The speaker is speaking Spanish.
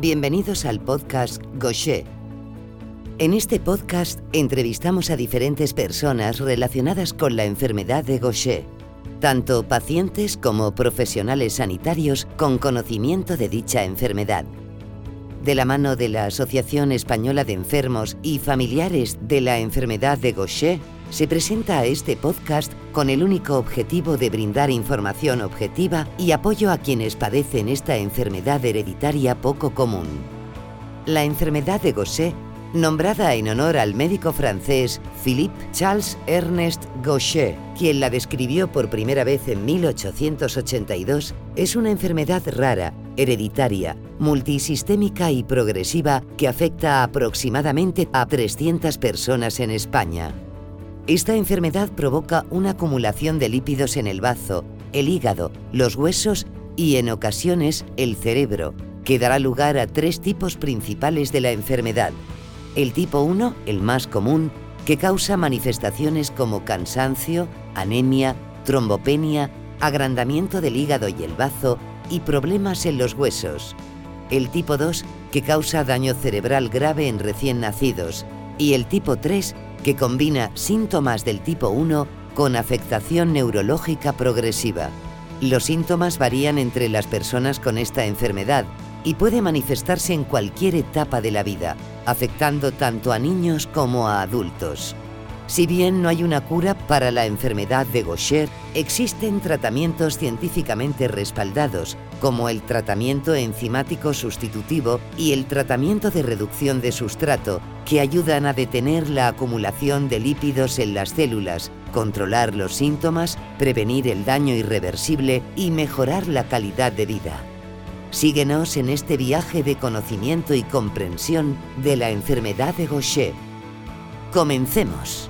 Bienvenidos al podcast Gaucher. En este podcast entrevistamos a diferentes personas relacionadas con la enfermedad de Gaucher, tanto pacientes como profesionales sanitarios con conocimiento de dicha enfermedad. De la mano de la Asociación Española de Enfermos y Familiares de la Enfermedad de Gaucher, se presenta a este podcast con el único objetivo de brindar información objetiva y apoyo a quienes padecen esta enfermedad hereditaria poco común. La enfermedad de Gaucher, nombrada en honor al médico francés Philippe Charles Ernest Gaucher, quien la describió por primera vez en 1882, es una enfermedad rara, hereditaria, multisistémica y progresiva que afecta aproximadamente a 300 personas en España. Esta enfermedad provoca una acumulación de lípidos en el bazo, el hígado, los huesos y en ocasiones el cerebro, que dará lugar a tres tipos principales de la enfermedad. El tipo 1, el más común, que causa manifestaciones como cansancio, anemia, trombopenia, agrandamiento del hígado y el bazo y problemas en los huesos. El tipo 2, que causa daño cerebral grave en recién nacidos. Y el tipo 3, que combina síntomas del tipo 1 con afectación neurológica progresiva. Los síntomas varían entre las personas con esta enfermedad y puede manifestarse en cualquier etapa de la vida, afectando tanto a niños como a adultos. Si bien no hay una cura para la enfermedad de Gaucher, existen tratamientos científicamente respaldados, como el tratamiento enzimático sustitutivo y el tratamiento de reducción de sustrato, que ayudan a detener la acumulación de lípidos en las células, controlar los síntomas, prevenir el daño irreversible y mejorar la calidad de vida. Síguenos en este viaje de conocimiento y comprensión de la enfermedad de Gaucher. Comencemos.